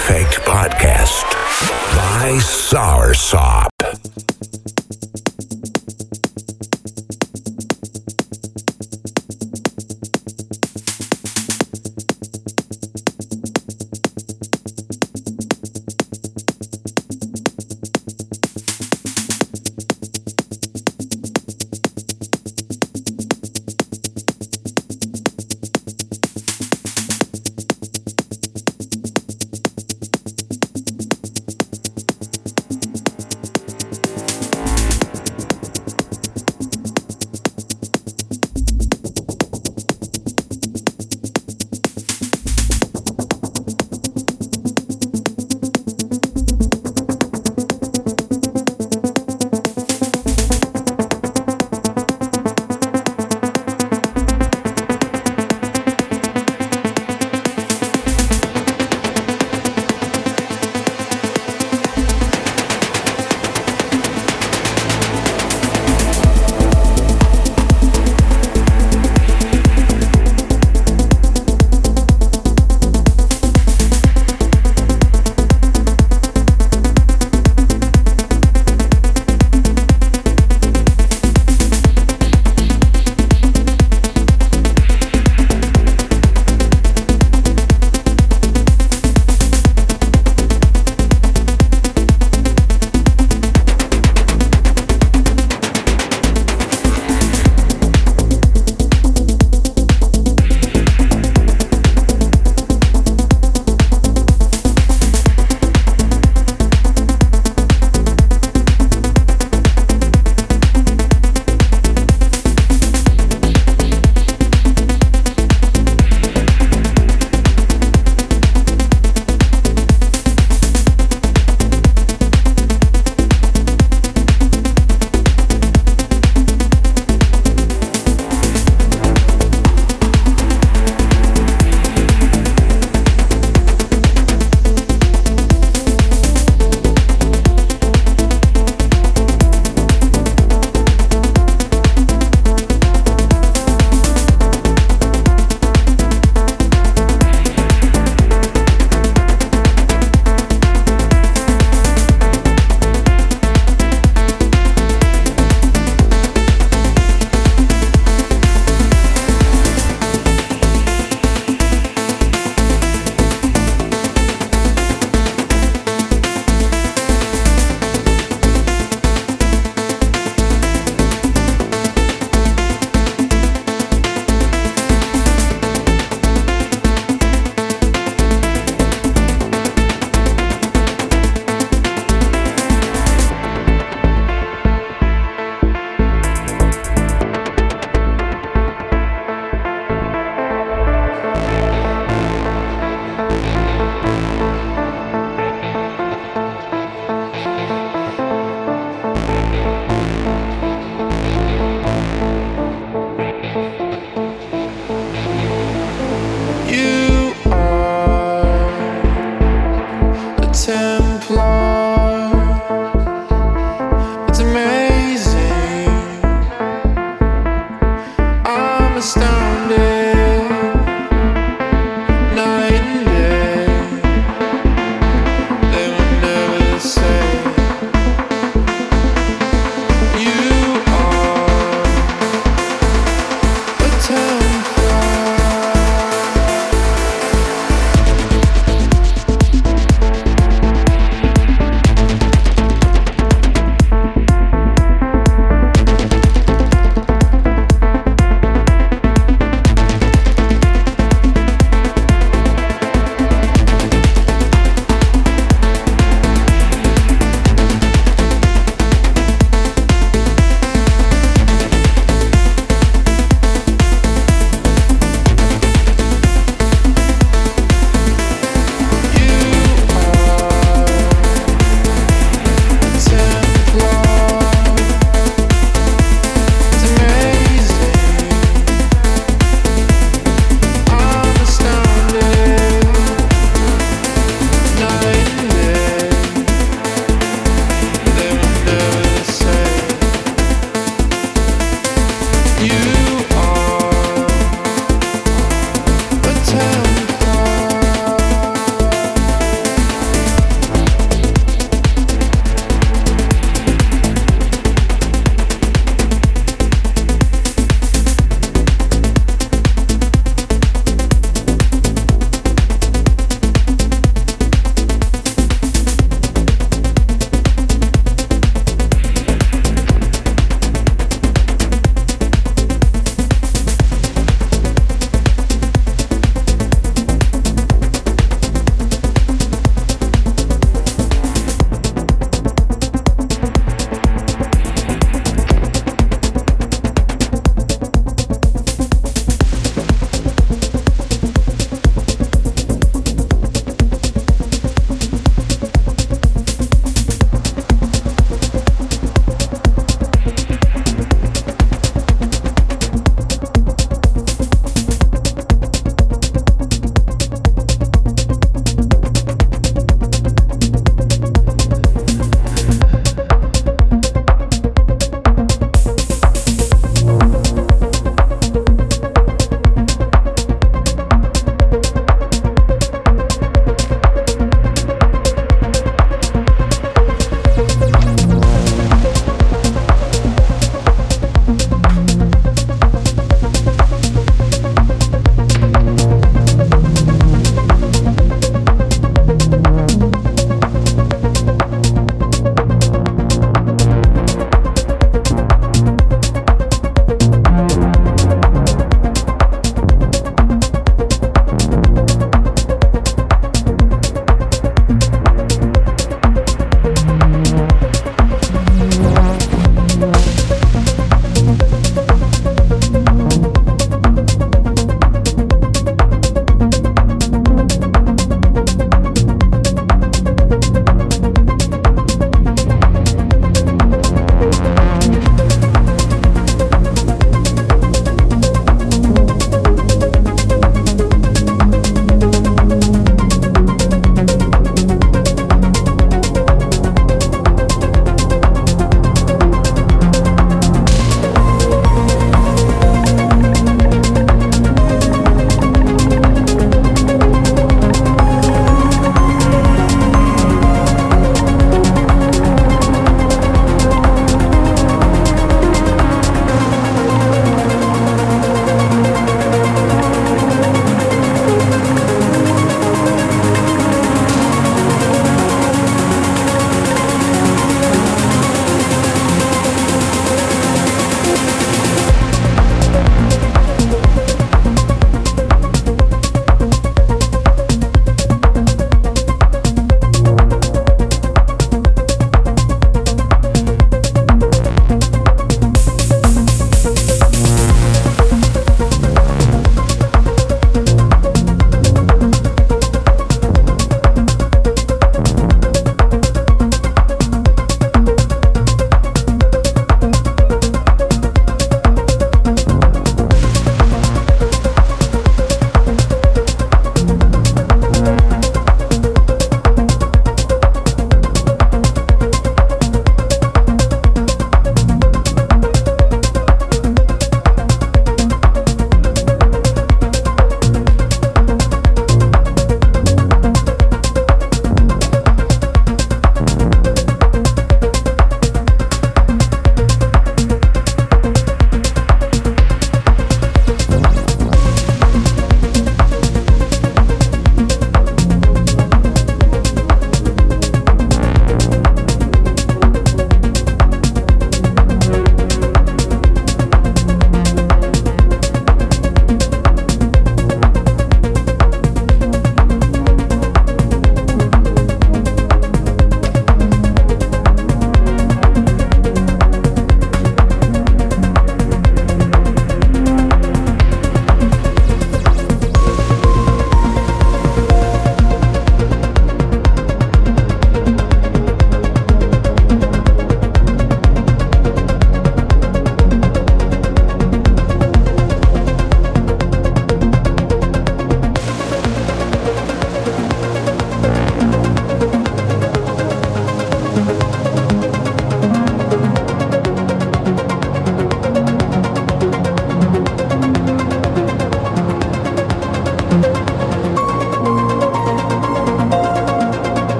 Effect Podcast by Soursop.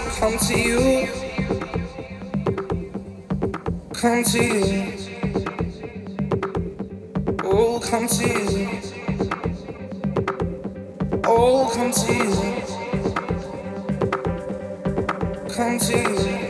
Come to you. Come to you. Oh, come to you. Oh, come to you. Come to you.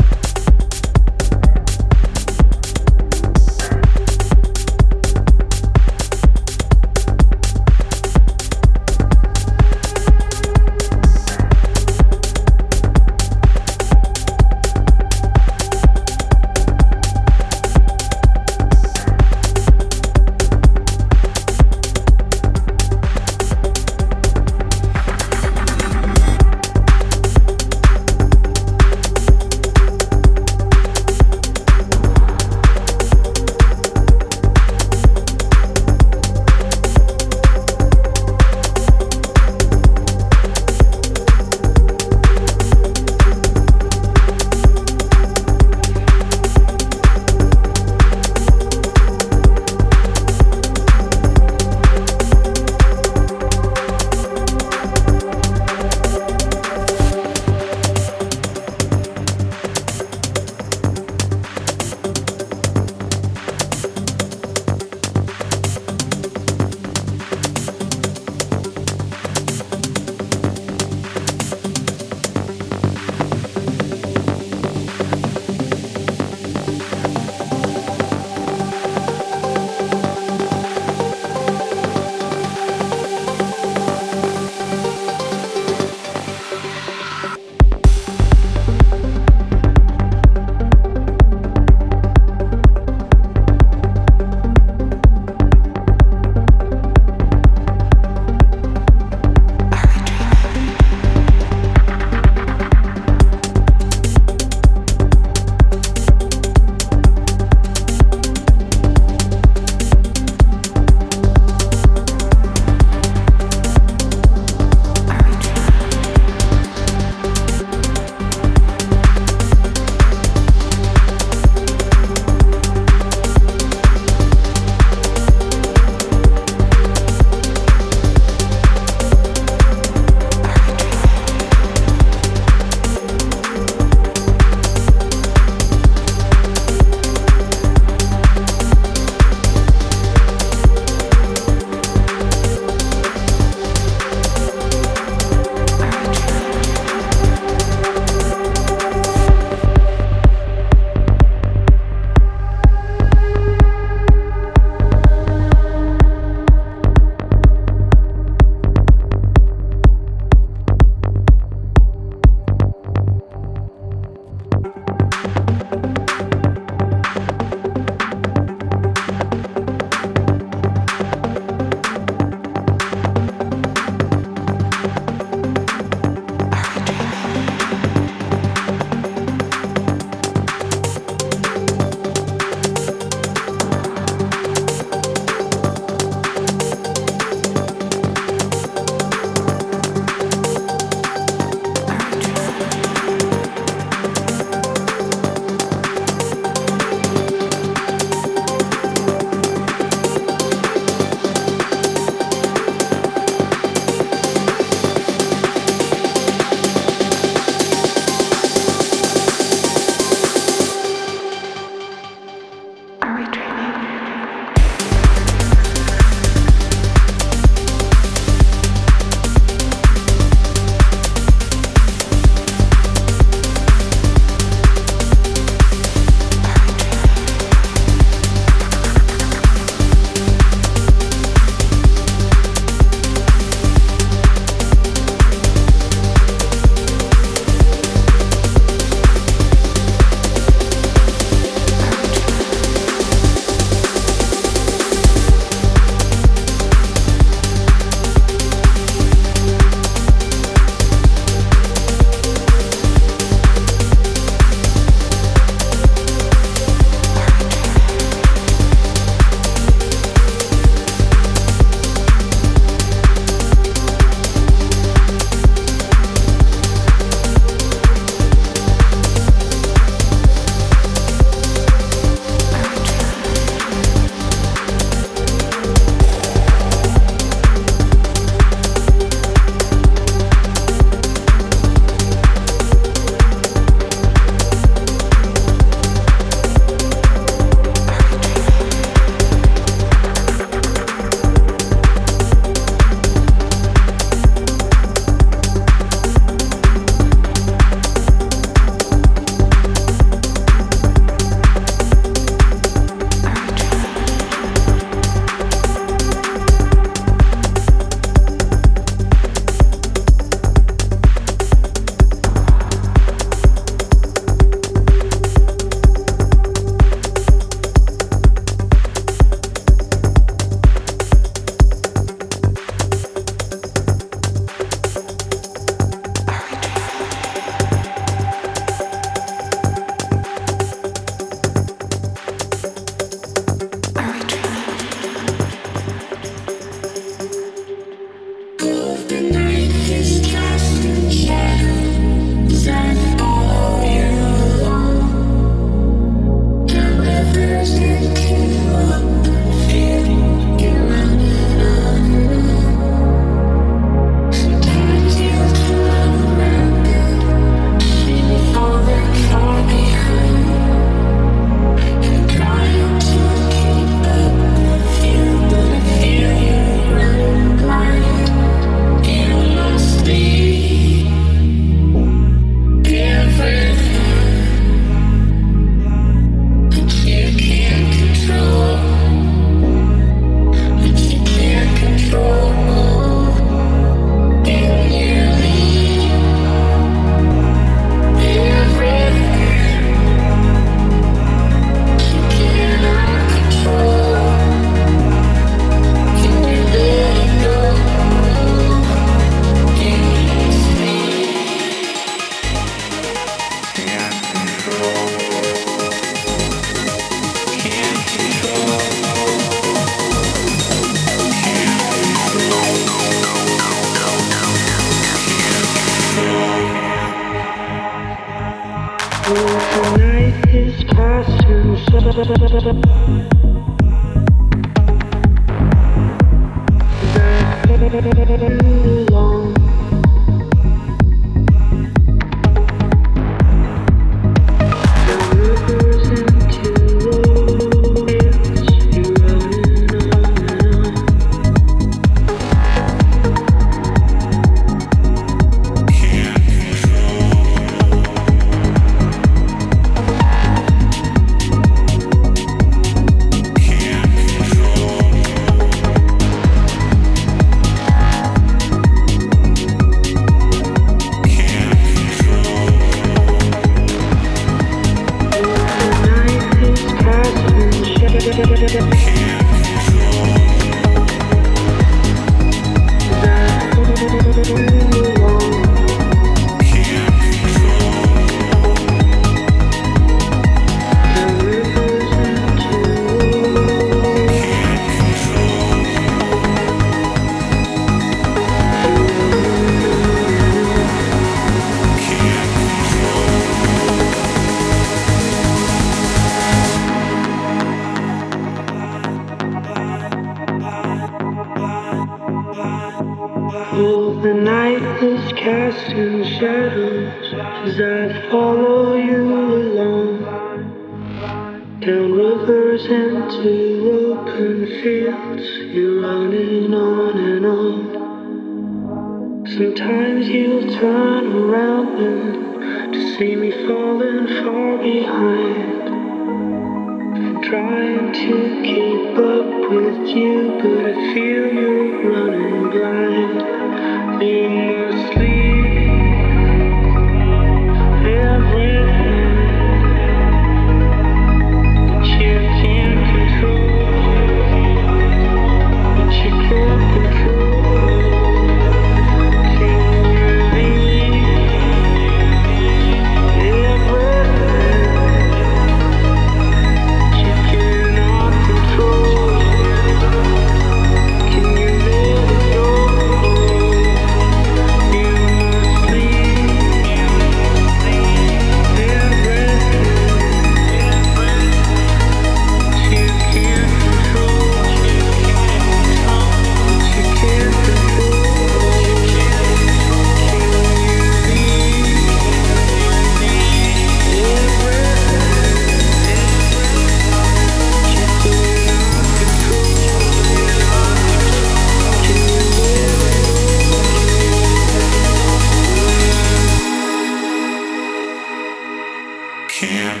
Can't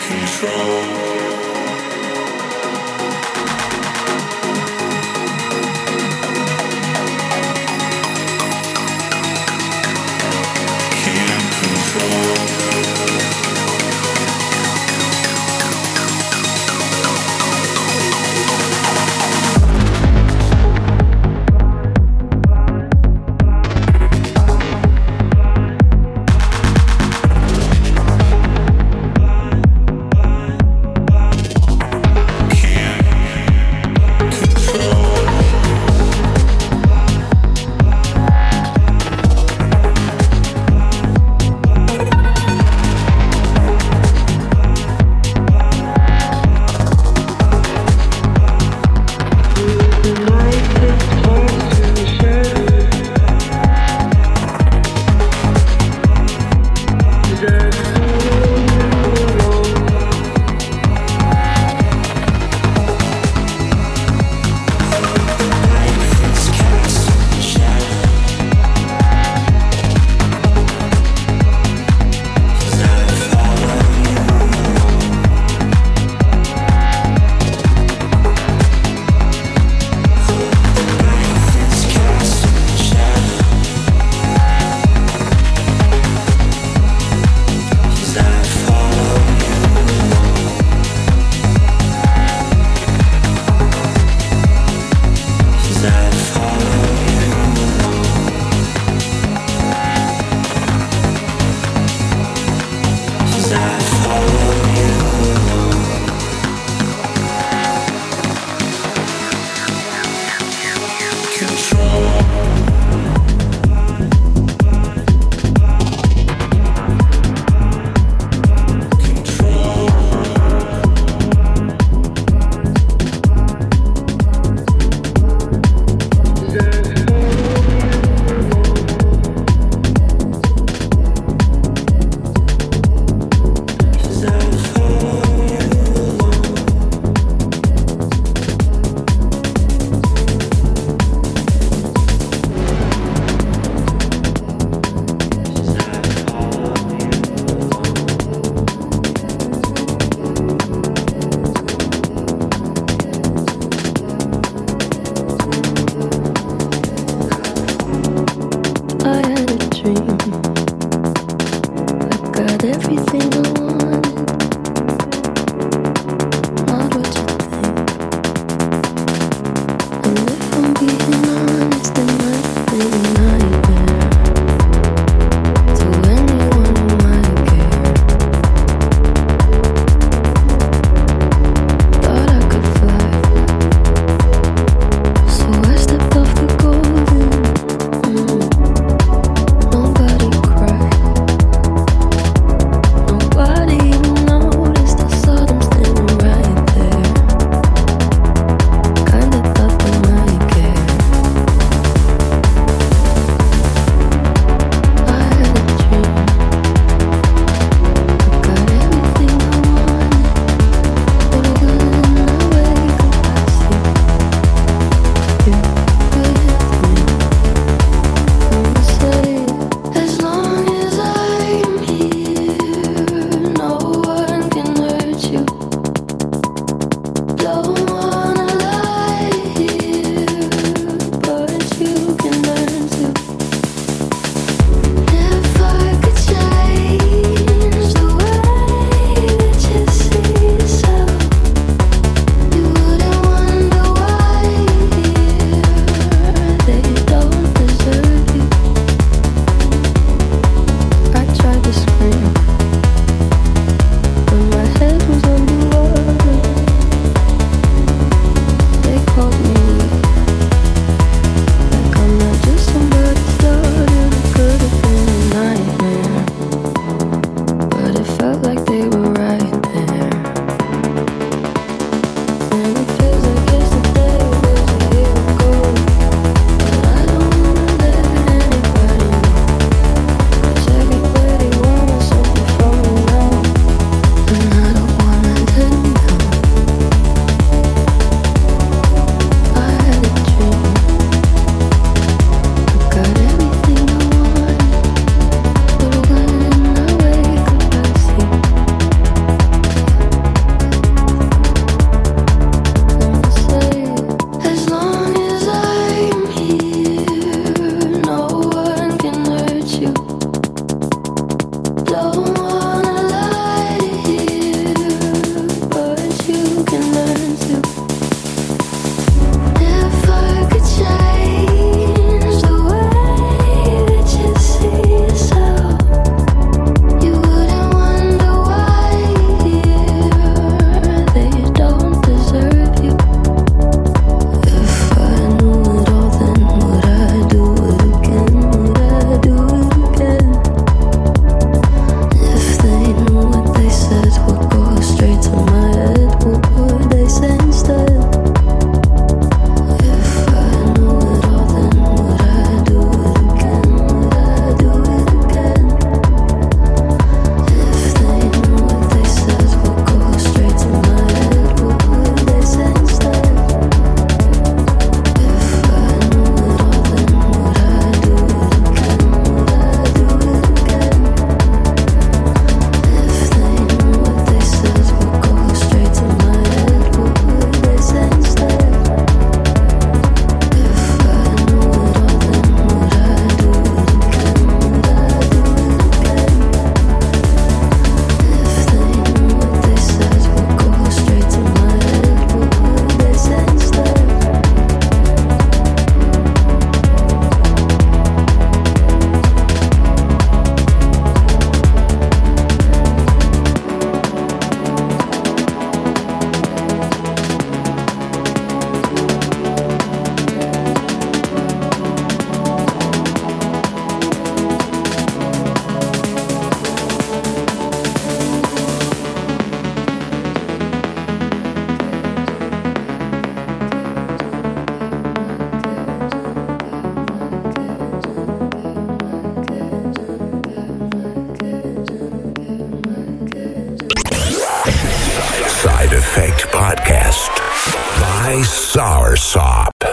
control